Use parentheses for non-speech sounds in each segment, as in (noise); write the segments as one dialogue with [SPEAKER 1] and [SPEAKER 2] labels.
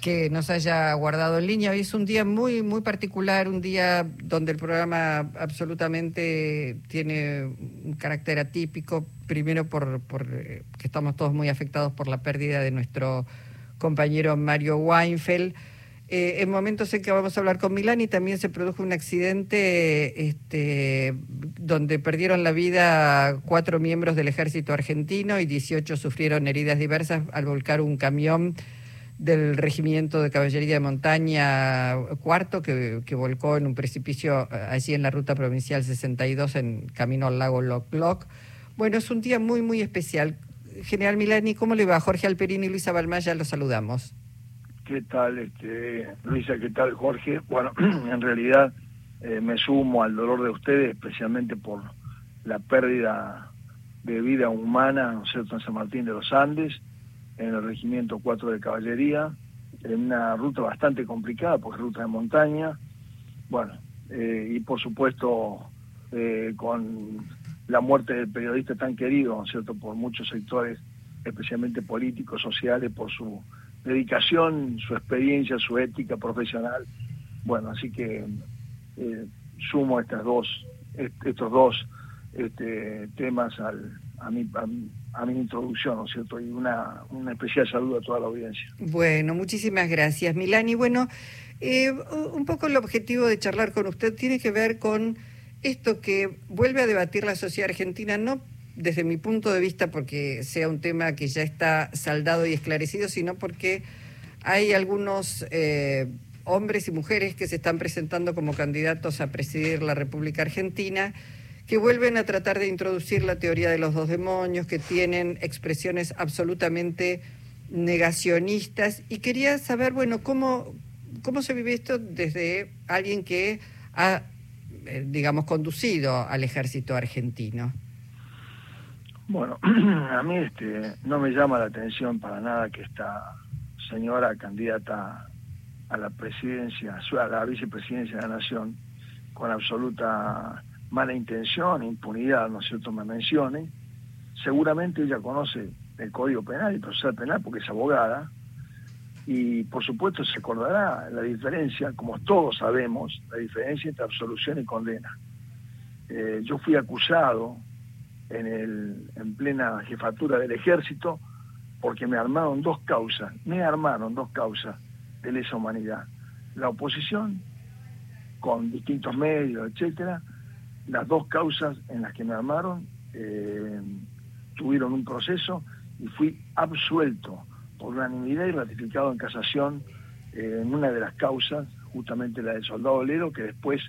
[SPEAKER 1] que nos haya guardado en línea. Hoy es un día muy, muy particular, un día donde el programa absolutamente tiene un carácter atípico, primero por, por eh, que estamos todos muy afectados por la pérdida de nuestro compañero Mario Weinfeld. Eh, en momentos en que vamos a hablar con Milán y también se produjo un accidente este, donde perdieron la vida cuatro miembros del ejército argentino y 18 sufrieron heridas diversas al volcar un camión del Regimiento de Caballería de Montaña cuarto que, volcó en un precipicio eh, allí en la ruta provincial 62 en camino al lago Loc Loc. Bueno, es un día muy, muy especial. General Milani, ¿cómo le va? Jorge Alperín y Luisa Balmaya los saludamos.
[SPEAKER 2] ¿Qué tal, este, Luisa? ¿Qué tal, Jorge? Bueno, (clears throat) en realidad eh, me sumo al dolor de ustedes, especialmente por la pérdida de vida humana, en San Martín de los Andes, en el Regimiento 4 de Caballería, en una ruta bastante complicada, porque es ruta de montaña. Bueno, eh, y por supuesto, eh, con la muerte del periodista tan querido, ¿no es cierto?, por muchos sectores, especialmente políticos, sociales, por su dedicación, su experiencia, su ética profesional. Bueno, así que eh, sumo estas dos, estos dos este, temas al, a, mi, a, mi introducción, ¿no es cierto? Y una, una especial saludo a toda la audiencia.
[SPEAKER 1] Bueno, muchísimas gracias, Milani. Bueno, eh, un poco el objetivo de charlar con usted tiene que ver con esto que vuelve a debatir la sociedad argentina, no desde mi punto de vista porque sea un tema que ya está saldado y esclarecido, sino porque hay algunos eh, hombres y mujeres que se están presentando como candidatos a presidir la República Argentina, que vuelven a tratar de introducir la teoría de los dos demonios, que tienen expresiones absolutamente negacionistas. Y quería saber, bueno, cómo, cómo se vive esto desde alguien que ha, eh, digamos, conducido al ejército argentino.
[SPEAKER 2] Bueno, (clears throat) a mí este, no me llama la atención para nada que esta señora candidata a la presidencia, a la vicepresidencia de la Nación, con absoluta mala intención, impunidad, ¿no es cierto?, me mencione. Seguramente ella conoce el Código Penal el Procesal Penal porque es abogada y por supuesto se acordará la diferencia, como todos sabemos, la diferencia entre absolución y condena. Eh, yo fui acusado en, el, en plena jefatura del ejército porque me armaron dos causas, me armaron dos causas de lesa humanidad. La oposición, con distintos medios, etcétera, las dos causas en las que me armaron eh, tuvieron un proceso y fui absuelto por unanimidad y ratificado en casación eh, en una de las causas, justamente la del soldado Olero, que después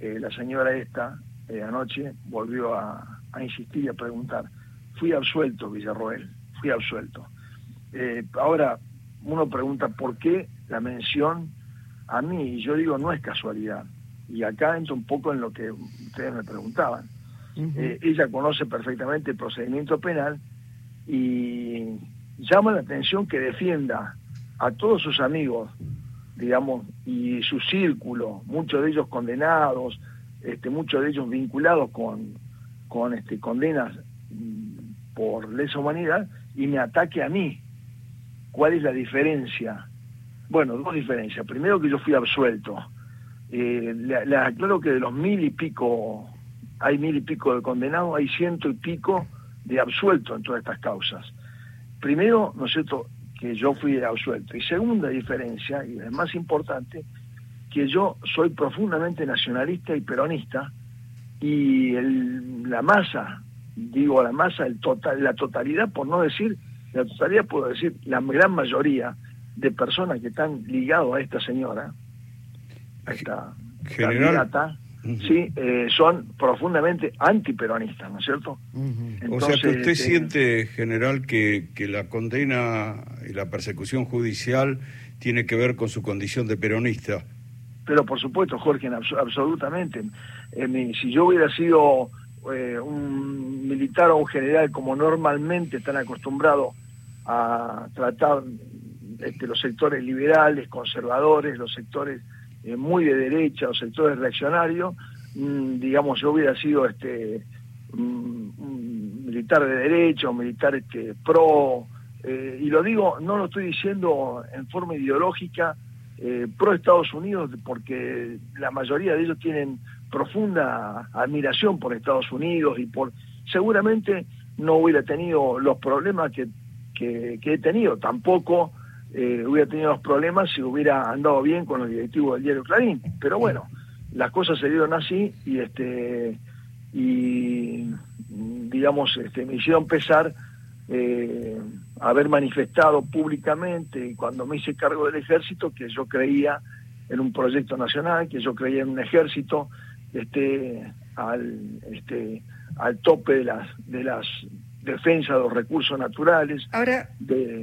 [SPEAKER 2] eh, la señora esta anoche volvió a, a insistir y a preguntar. Fui absuelto, Villarroel, fui absuelto. Ahora, uno pregunta por qué la mención a mí, y yo digo, no es casualidad. Y acá entro un poco en lo que ustedes me preguntaban. Eh, ella conoce perfectamente el procedimiento penal y llama la atención que defienda a todos sus amigos, digamos, y su círculo, muchos de ellos condenados, este, muchos de ellos vinculados con, con este, condenas mm, por lesa humanidad y me ataque a mí. ¿Cuál es la diferencia? Bueno, dos diferencias. Primero que yo fui absuelto. Eh, le, aclaro que de los mil y pico, hay mil y pico de condenados, hay ciento y pico de absueltos en todas estas causas. Primero, ¿no es cierto?, que yo fui absuelto. Y segunda diferencia, y es más importante, que yo soy profundamente nacionalista y peronista, y la masa, digo la masa, el total, la totalidad, por no decir, la totalidad puedo decir, la gran mayoría de personas que están ligados a esta señora, candidata, sí, eh, son profundamente antiperonistas, ¿no es cierto?
[SPEAKER 3] o sea que usted este, siente, general, que, que la condena y la persecución judicial tiene que ver con su condición de peronista.
[SPEAKER 2] Pero por supuesto, Jorge, absolutamente. Eh, si yo hubiera sido eh, un militar o un general como normalmente están acostumbrados a tratar este, los sectores liberales, conservadores, los sectores eh, muy de derecha, los sectores reaccionarios, mm, digamos, yo hubiera sido este un, militar de derecha, un militar este, pro eh, y lo digo, no lo estoy diciendo en forma ideológica eh, pro Estados Unidos, porque la mayoría de ellos tienen profunda admiración por Estados Unidos y por seguramente no hubiera tenido los problemas que, que, he tenido, tampoco eh, hubiera tenido los problemas si hubiera andado bien con los directivos del diario Clarín, pero bueno, las cosas se dieron así y este y digamos este, me hicieron pesar eh, haber manifestado públicamente cuando me hice cargo del ejército que yo creía en un proyecto nacional, que yo creía en un ejército este, al, este, al tope de las, de las defensas de los recursos naturales.
[SPEAKER 1] Ahora,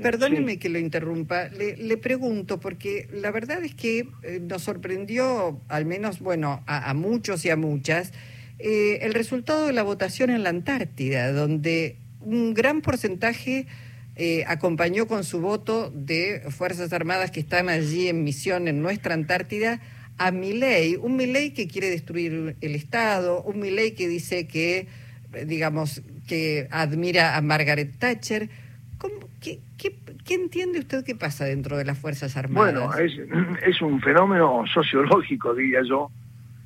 [SPEAKER 1] perdóneme que lo interrumpa, le, pregunto, porque la verdad es que eh, nos sorprendió, al menos, bueno, a, muchos y a muchas, eh, el resultado de la votación en la Antártida, donde un gran porcentaje eh, acompañó con su voto de Fuerzas Armadas que están allí en misión en nuestra Antártida a Milei, un Milei que quiere destruir el Estado, un Milei que dice que, digamos, que admira a Margaret Thatcher. qué, entiende usted que pasa dentro de las Fuerzas Armadas?
[SPEAKER 2] Bueno, es, (clears throat) un fenómeno sociológico, diría yo,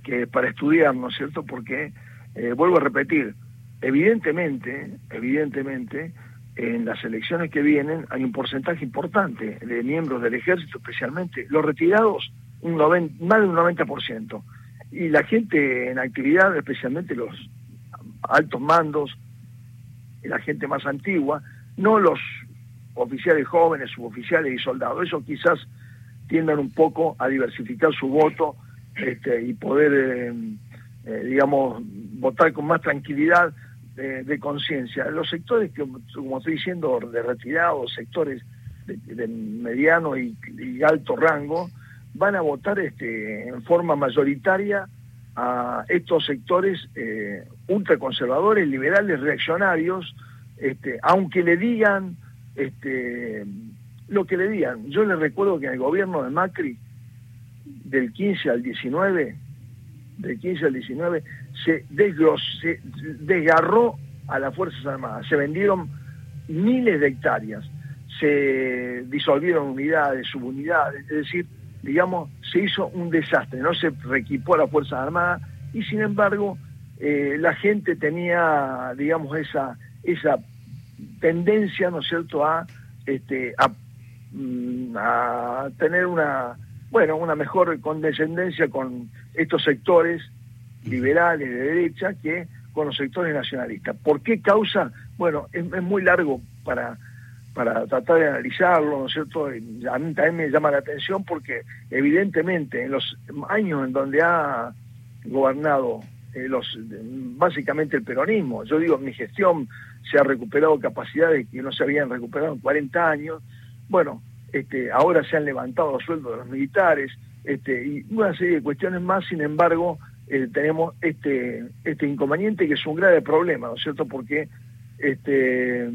[SPEAKER 2] que para estudiar, ¿no es cierto? Porque, eh, vuelvo a repetir, evidentemente, evidentemente, en las elecciones que vienen hay un porcentaje importante de miembros del ejército, especialmente los retirados, un más de un 90%. Y la gente en actividad, especialmente los altos mandos, la gente más antigua, no los oficiales jóvenes, suboficiales y soldados. Eso quizás tiendan un poco a diversificar su voto este, y poder, eh, eh, digamos, votar con más tranquilidad de, conciencia. Los sectores, que, como estoy diciendo, de retirados, sectores de, mediano y, alto rango, van a votar este, en forma mayoritaria a estos sectores eh, ultraconservadores, liberales, reaccionarios, este, aunque le digan este, lo que le digan. Yo les recuerdo que en el gobierno de Macri, del 15 al 19, del 15 al 19, se, desgarró a las Fuerzas Armadas, se vendieron miles de hectáreas, se disolvieron unidades, subunidades, es decir, digamos, se hizo un desastre, no se reequipó a las Fuerzas Armadas y sin embargo eh, la gente tenía, digamos, esa, esa tendencia, ¿no es cierto?, a, este, a, mm, a tener una, bueno, una mejor condescendencia con estos sectores liberales de derecha que con los sectores nacionalistas. ¿Por qué causa? Bueno, es, muy largo para, para tratar de analizarlo, ¿no es cierto? a mí también me llama la atención porque evidentemente en los años en donde ha gobernado eh, los básicamente el peronismo, yo digo, mi gestión se ha recuperado capacidades que no se habían recuperado en 40 años, bueno, este, ahora se han levantado los sueldos de los militares, este, y una serie de cuestiones más, sin embargo, eh, tenemos este, este inconveniente que es un grave problema, ¿no es cierto? Porque, este,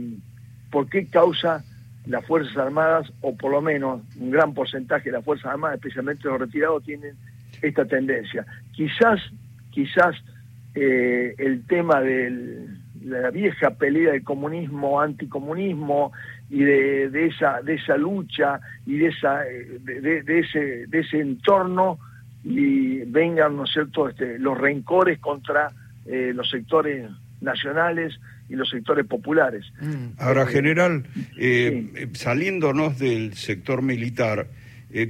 [SPEAKER 2] ¿por qué causa las Fuerzas Armadas, o por lo menos un gran porcentaje de las Fuerzas Armadas, especialmente los retirados, tienen esta tendencia? Quizás, quizás eh, el tema de la vieja pelea del comunismo, anticomunismo, y de, de, esa de esa lucha y de esa de, ese de ese entorno y vengan no es cierto este, los rencores contra eh, los sectores nacionales y los sectores populares.
[SPEAKER 3] Mm. ahora eh, general saliéndonos del sector militar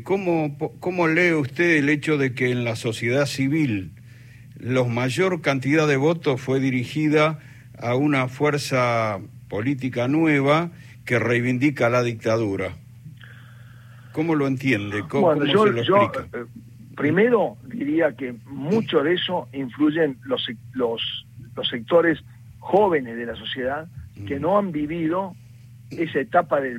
[SPEAKER 3] ¿cómo, ¿cómo lee usted el hecho de que en la sociedad civil la mayor cantidad de votos fue dirigida a una fuerza política nueva que reivindica la dictadura. ¿Cómo lo entiende? ¿Cómo,
[SPEAKER 2] yo, Yo, eh, primero diría que mucho de eso influyen los, los, los sectores jóvenes de la sociedad que mm. no han vivido esa etapa de,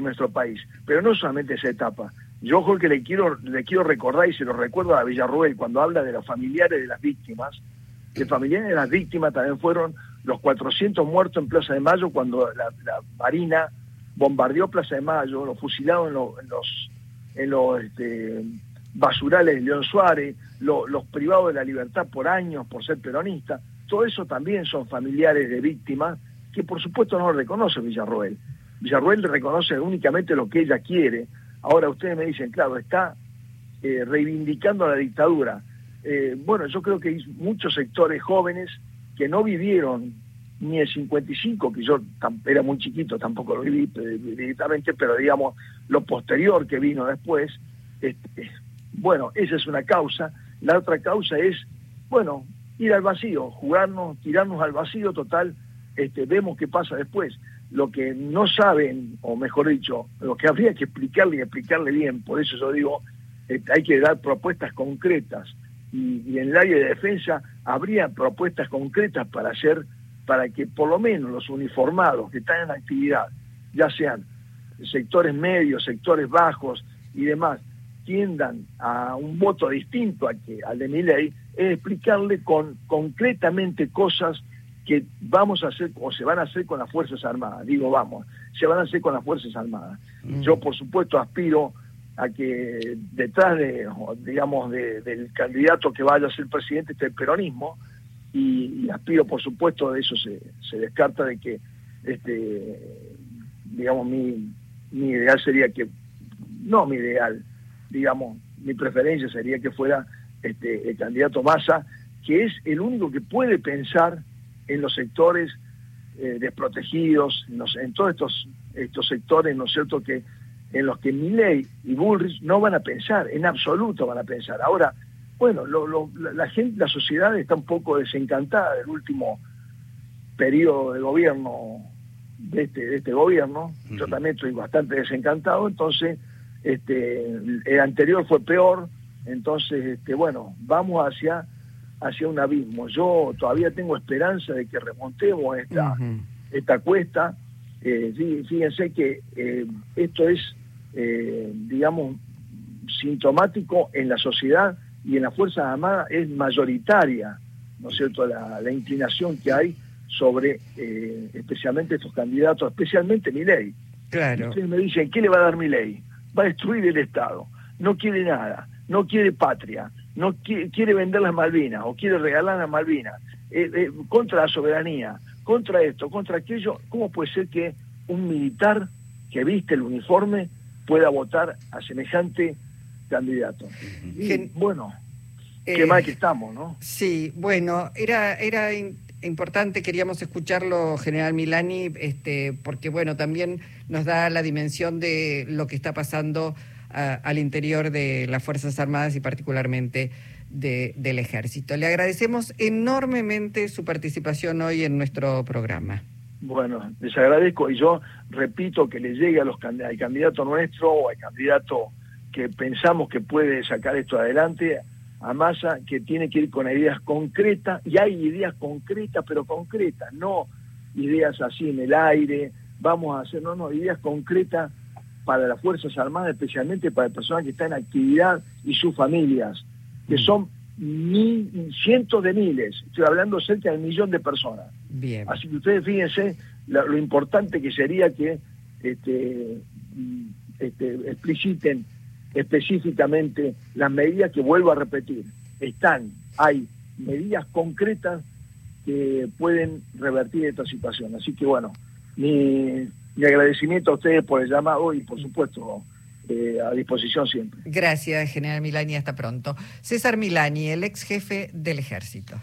[SPEAKER 2] nuestro país. Pero no solamente esa etapa. Yo, que le quiero, le quiero recordar y se lo recuerdo a Villarruel cuando habla de los familiares de las víctimas, que familiares de las víctimas también fueron los 400 muertos en Plaza de Mayo cuando la, Marina bombardeó Plaza de Mayo, los fusilados en, los, en los este, basurales de León Suárez, los privados de la libertad por años por ser peronistas, todo eso también son familiares de víctimas que por supuesto no lo reconoce Villarroel. Villarruel reconoce únicamente lo que ella quiere. Ahora ustedes me dicen, claro, está eh, reivindicando la dictadura. Eh, bueno, yo creo que hay muchos sectores jóvenes que no vivieron ni el 55, que yo era muy chiquito, tampoco lo viví eh, directamente, pero digamos, lo posterior que vino después, este, bueno, esa es una causa. La otra causa es, bueno, ir al vacío, jugarnos, tirarnos al vacío total, este, vemos qué pasa después. Lo que no saben, o mejor dicho, lo que habría que explicarle y explicarle bien, por eso yo digo, este, hay que dar propuestas concretas. Y, y en el área de defensa habría propuestas concretas para hacer para que por lo menos los uniformados que están en actividad, ya sean sectores medios, sectores bajos y demás, tiendan a un voto distinto al, que, al de mi ley, es explicarle con concretamente cosas que vamos a hacer o se van a hacer con las Fuerzas Armadas. Digo, vamos, se van a hacer con las Fuerzas Armadas. Mm. Yo, por supuesto, aspiro a que detrás de, digamos, del candidato que vaya a ser presidente esté el peronismo, y, aspiro, por supuesto, de eso se, se descarta de que, este, digamos, mi, mi ideal sería que, no mi ideal, digamos, mi preferencia sería que fuera este, el candidato Massa, que es el único que puede pensar en los sectores eh, desprotegidos, en, en, todos estos, estos sectores, ¿no es cierto?, que en los que Milley y Bullrich no van a pensar, en absoluto van a pensar. Ahora, bueno, la, gente, la sociedad está un poco desencantada del último periodo de gobierno de este, este gobierno. Yo también estoy bastante desencantado, entonces este, el anterior fue peor, entonces este, bueno, vamos hacia hacia un abismo. Yo todavía tengo esperanza de que remontemos esta, esta cuesta. Eh, fíjense que eh, esto es, eh, digamos, sintomático en la sociedad y en las Fuerzas Armadas es mayoritaria, ¿no es cierto?, la, inclinación que hay sobre eh, especialmente estos candidatos, especialmente mi ley.
[SPEAKER 1] Claro.
[SPEAKER 2] Ustedes me dicen, ¿qué le va a dar mi ley? Va a destruir el Estado, no quiere nada, no quiere patria, no quiere, vender las Malvinas o quiere regalar las Malvinas, eh, eh, contra la soberanía, contra esto, contra aquello. ¿Cómo puede ser que un militar que viste el uniforme pueda votar a semejante candidato. bueno, qué eh, mal que estamos, ¿no?
[SPEAKER 1] Sí, bueno, era, era importante, queríamos escucharlo, General Milani, este, porque bueno, también nos da la dimensión de lo que está pasando al interior de las Fuerzas Armadas y particularmente de, del Ejército. Le agradecemos enormemente su participación hoy en nuestro programa.
[SPEAKER 2] Bueno, les agradezco y yo repito que le llegue a los, al candidato nuestro o al candidato que pensamos que puede sacar esto adelante, a Massa, que tiene que ir con ideas concretas, y hay ideas concretas, pero concretas, no ideas así en el aire, vamos a hacer, no, no, ideas concretas para las Fuerzas Armadas, especialmente para el personal que está en actividad y sus familias, que mm. son mil, cientos de miles, estoy hablando cerca del millón de personas.
[SPEAKER 1] Bien.
[SPEAKER 2] Así que ustedes fíjense lo, importante que sería que este, mm, este, expliciten específicamente las medidas que vuelvo a repetir. Están, hay medidas concretas que pueden revertir esta situación. Así que bueno, mi, agradecimiento a ustedes por el llamado y por supuesto eh, a disposición siempre.
[SPEAKER 1] Gracias, General Milani, hasta pronto. César Milani, el ex jefe del ejército.